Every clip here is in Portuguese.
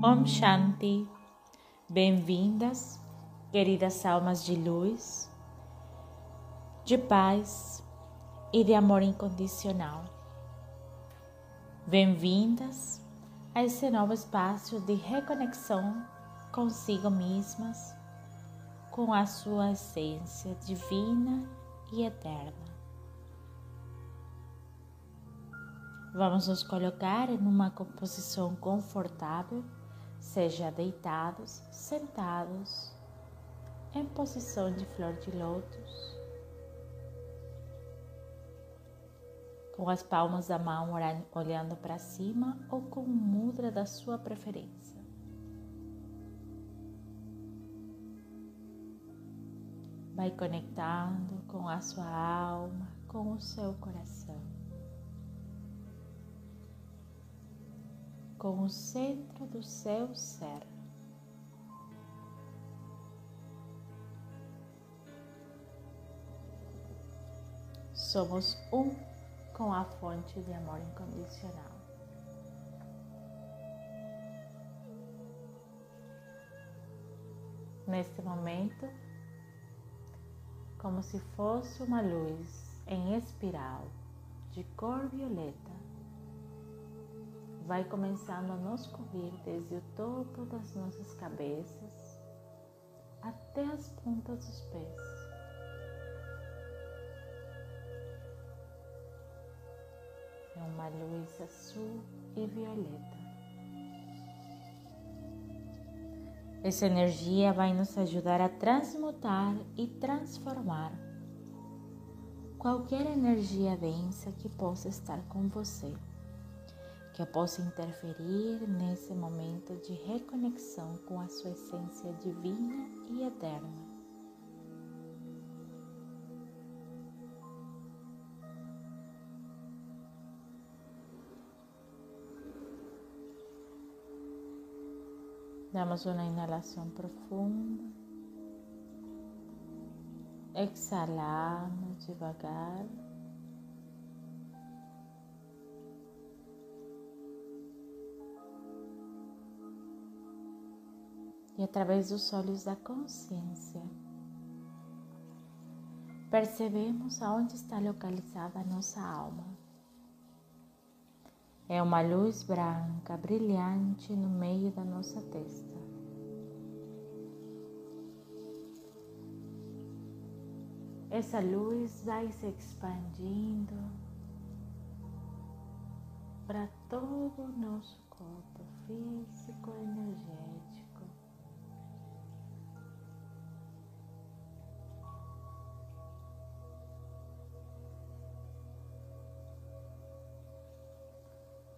Om Shanti. Bem-vindas, queridas almas de luz, de paz e de amor incondicional. Bem-vindas a esse novo espaço de reconexão consigo mesmas, com a sua essência divina e eterna. Vamos nos colocar em uma composição confortável seja deitados, sentados, em posição de flor de lótus, com as palmas da mão olhando para cima ou com o mudra da sua preferência. Vai conectando com a sua alma, com o seu coração. Com o centro do seu ser. Somos um com a fonte de amor incondicional. Neste momento, como se fosse uma luz em espiral de cor violeta, vai começando a nos cobrir desde o topo das nossas cabeças até as pontas dos pés. É uma luz azul e violeta. Essa energia vai nos ajudar a transmutar e transformar qualquer energia densa que possa estar com você que eu possa interferir nesse momento de reconexão com a sua essência divina e eterna. Damos uma inalação profunda. Exhalamos devagar. E através dos olhos da consciência. Percebemos aonde está localizada a nossa alma. É uma luz branca, brilhante no meio da nossa testa. Essa luz vai se expandindo para todo o nosso corpo físico e energético.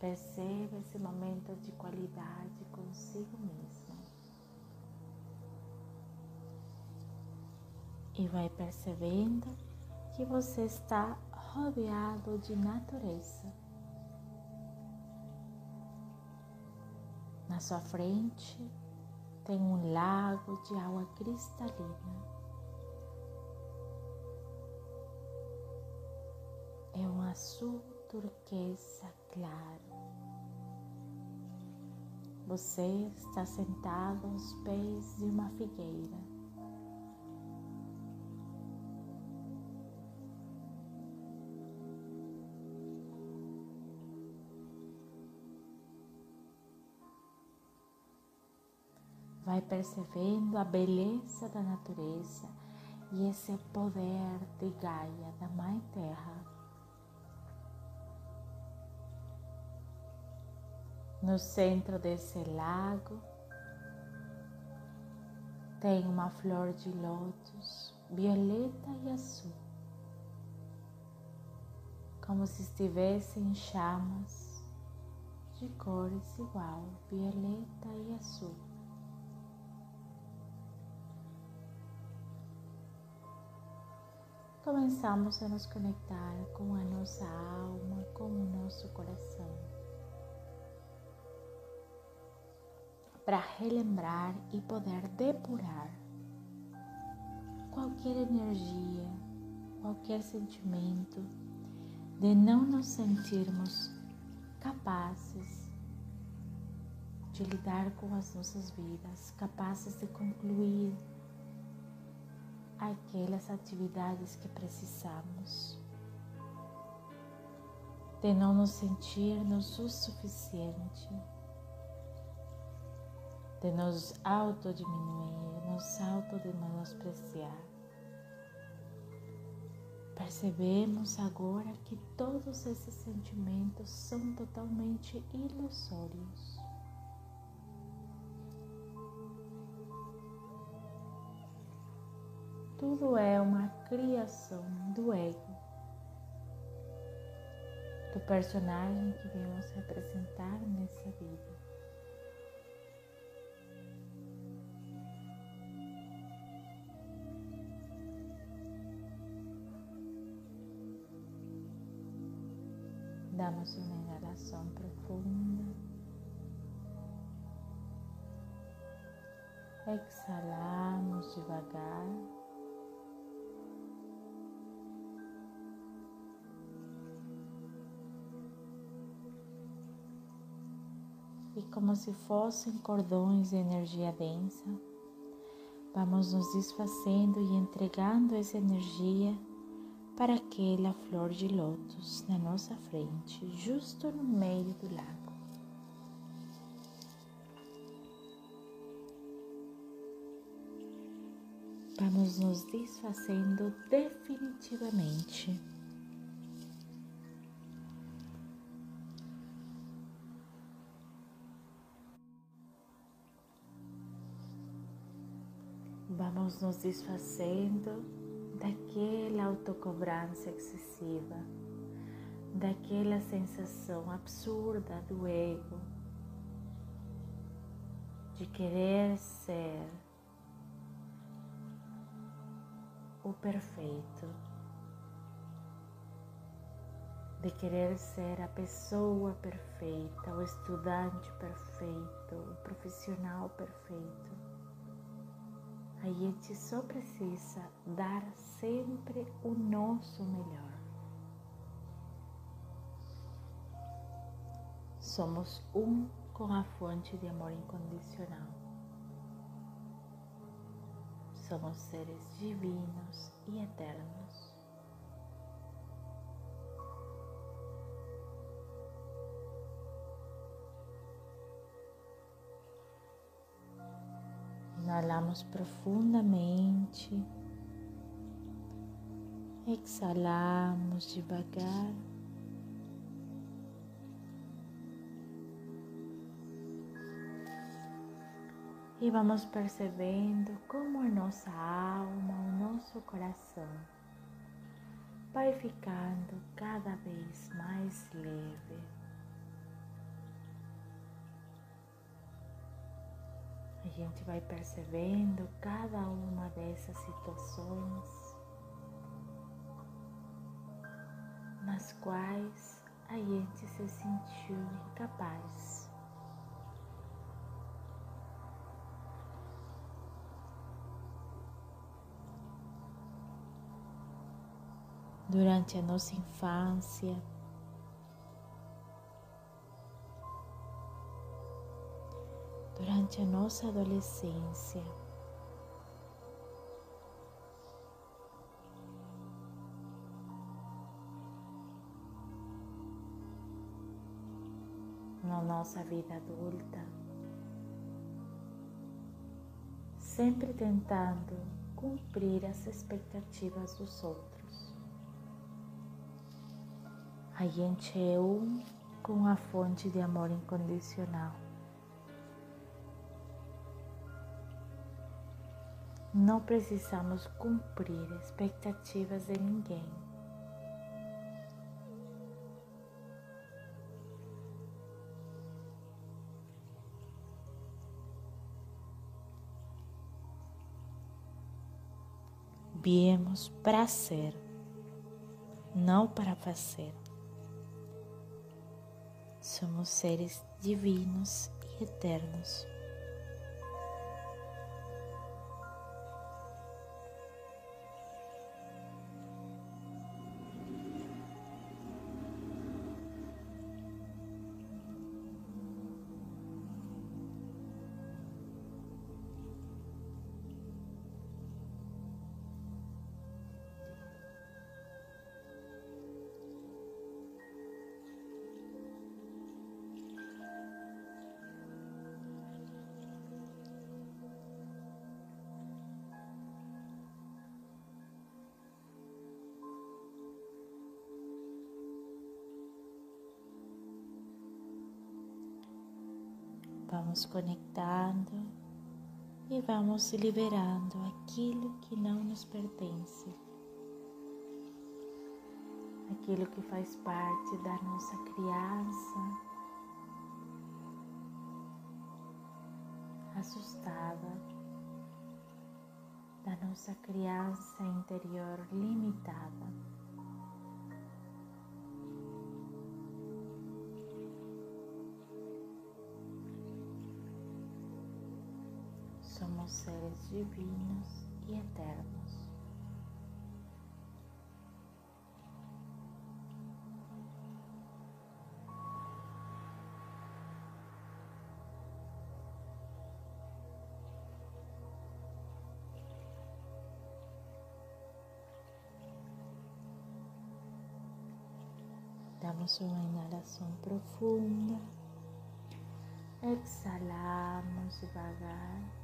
Perceba esse momento de qualidade consigo mesmo. E vai percebendo que você está rodeado de natureza. Na sua frente tem um lago de água cristalina. É um azul turquesa claro. Você está sentado aos pés de uma figueira. Vai percebendo a beleza da natureza e esse poder de Gaia, da Mãe Terra No centro desse lago tem uma flor de lótus violeta e azul, como se estivesse em chamas de cores igual, violeta e azul. Começamos a nos conectar com a nossa alma, com o nosso coração. Para relembrar e poder depurar qualquer energia, qualquer sentimento de não nos sentirmos capazes de lidar com as nossas vidas, capazes de concluir aquelas atividades que precisamos, de não nos sentirmos o suficiente, de nos autodiminuir, nos automenospreciar. Percebemos agora que todos esses sentimentos são totalmente ilusórios. Tudo é uma criação do ego, do personagem que viemos representar nessa vida. Damos uma inalação profunda. Exalamos devagar. E como se fossem cordões de energia densa, vamos nos desfazendo e entregando essa energia para aquela flor de lótus na nossa frente, justo no meio do lago. Vamos nos desfazendo definitivamente. Vamos nos desfazendo daquela autocobrança excessiva, daquela sensação absurda do ego de querer ser o perfeito, de querer ser a pessoa perfeita, o estudante perfeito, o profissional perfeito. A gente só precisa dar sempre o nosso melhor. Somos um com a fonte de amor incondicional. Somos seres divinos e eternos. Inhalamos profundamente. Exalamos devagar. E vamos percebendo como a nossa alma, o nosso coração vai ficando cada vez mais leve. A gente vai percebendo cada uma dessas situações nas quais a gente se sentiu incapaz. Durante a nossa infância, durante a nossa adolescência. Na nossa vida adulta, sempre tentando cumprir as expectativas dos outros. A gente é um com a fonte de amor incondicional. Não precisamos cumprir expectativas de ninguém. Viemos para ser, não para fazer. Somos seres divinos e eternos. Vamos conectando e vamos liberando aquilo que não nos pertence, aquilo que faz parte da nossa criança, assustada, da nossa criança interior limitada. Somos seres divinos e eternos. Damos uma inalação profunda, exalamos devagar.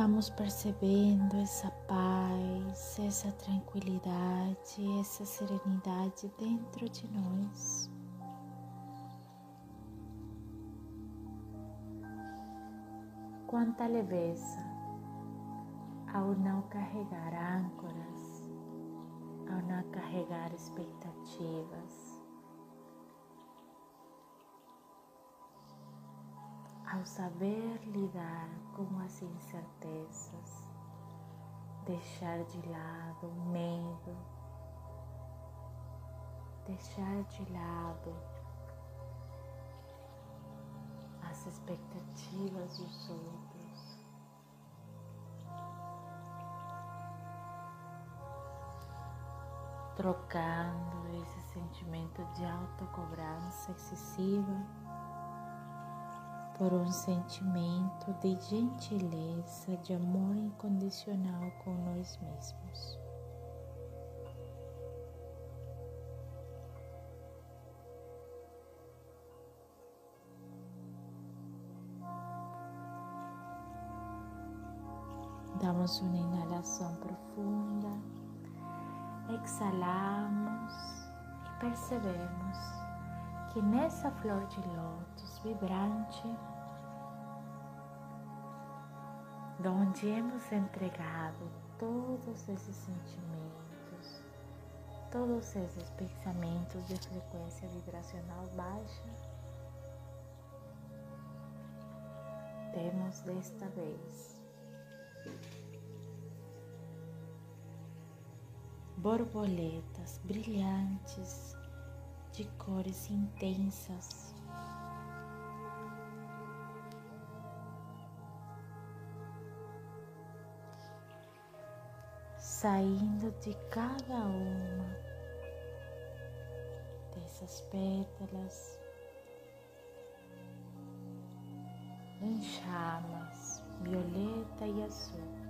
Vamos percebendo essa paz, essa tranquilidade, essa serenidade dentro de nós. Quanta leveza ao não carregar âncoras, ao não carregar expectativas ao saber lidar com as incertezas, deixar de lado o medo, deixar de lado as expectativas dos outros. Trocando esse sentimento de autocobrança excessiva por um sentimento de gentileza, de amor incondicional com nós mesmos. Damos uma inalação profunda, exalamos e percebemos que nessa flor de lótus vibrante onde hemos entregado todos esses sentimentos, todos esses pensamentos de frequência vibracional baixa, temos desta vez borboletas brilhantes de cores intensas saindo de cada uma dessas pétalas em chamas violeta e azul.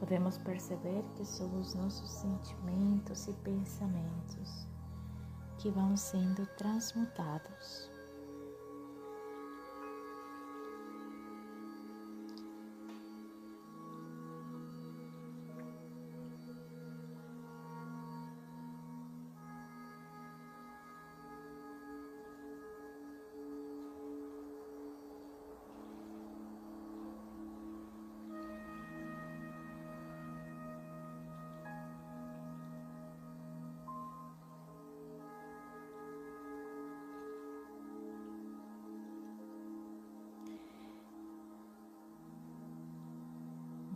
Podemos perceber que são os nossos sentimentos e pensamentos que vão sendo transmutados.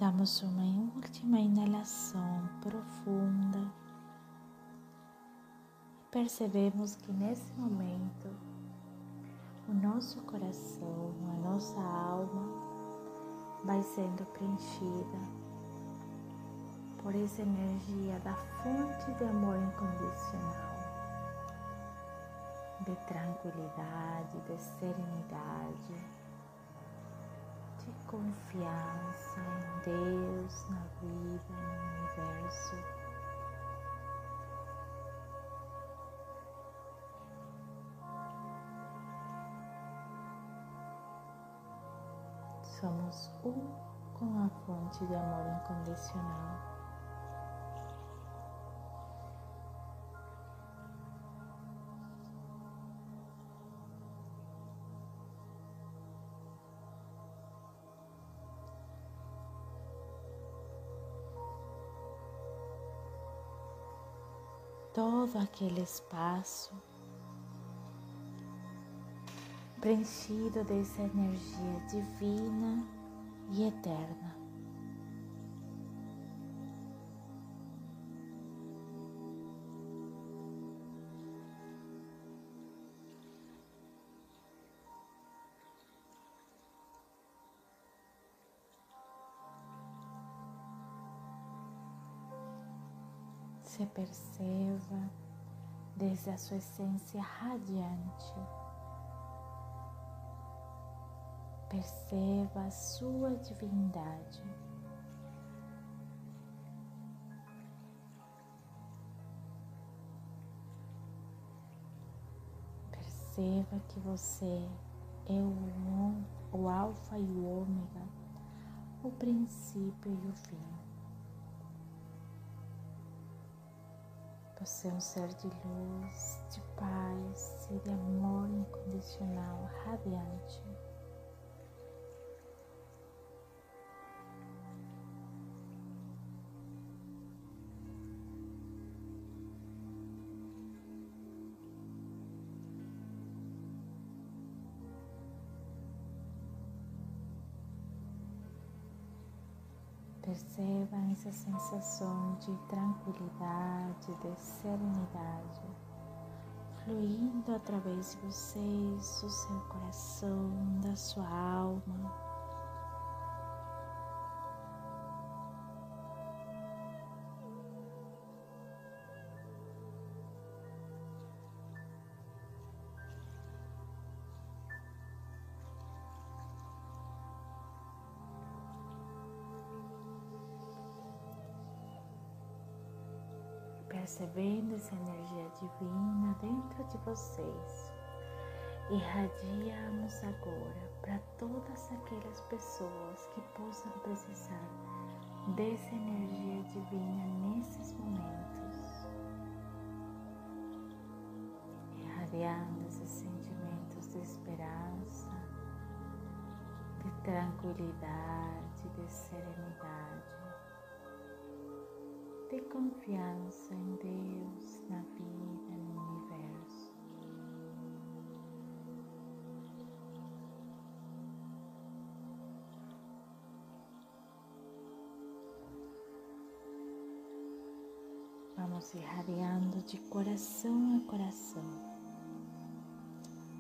Damos uma última inalação profunda. Percebemos que nesse momento o nosso coração, a nossa alma vai sendo preenchida por essa energia da fonte de amor incondicional, de tranquilidade, de serenidade de confiança em Deus, na vida, no universo. Somos um com a fonte de amor incondicional. Todo aquele espaço preenchido dessa energia divina e eterna. se desde a sua essência radiante. Perceba a sua divindade. Perceba que você é o, o Alfa e o Ômega, o princípio e o fim. Você é um ser de luz, de paz e de amor incondicional, radiante. Perceba essa sensação de tranquilidade, de serenidade, fluindo através de vocês, do seu coração, da sua alma. Percebendo essa energia divina dentro de vocês. Irradiamos agora para todas aquelas pessoas que possam precisar dessa energia divina nesses momentos. Irradiando esses sentimentos de esperança, de tranquilidade, de serenidade ter confiança em Deus, na vida, no universo. Vamos irradiando de coração a coração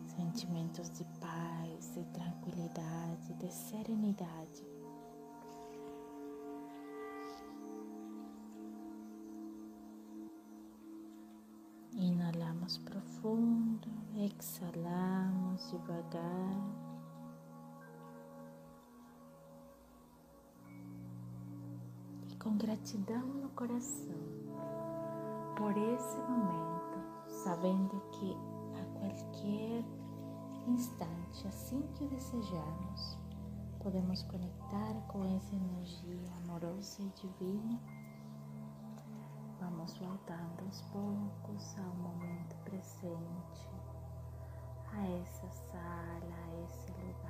sentimentos de paz, de tranquilidade, de serenidade Inhalamos profundo, exhalamos devagar. E com gratidão no coração por esse momento, sabendo que a qualquer instante, assim que desejarmos, podemos conectar com essa energia amorosa e divina Vamos voltando aos poucos ao momento presente, a essa sala, a esse lugar.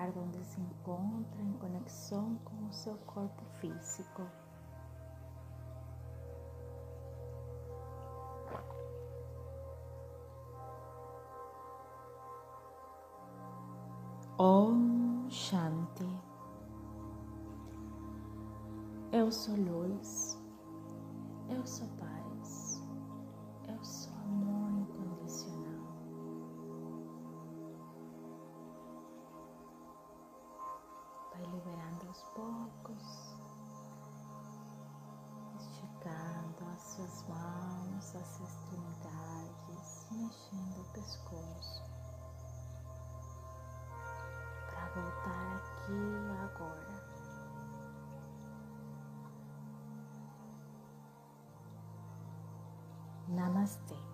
Lugar onde se encontra em conexão com o seu corpo físico. Om Shanti. Eu sou luz, eu sou paz, e agora. Namastê.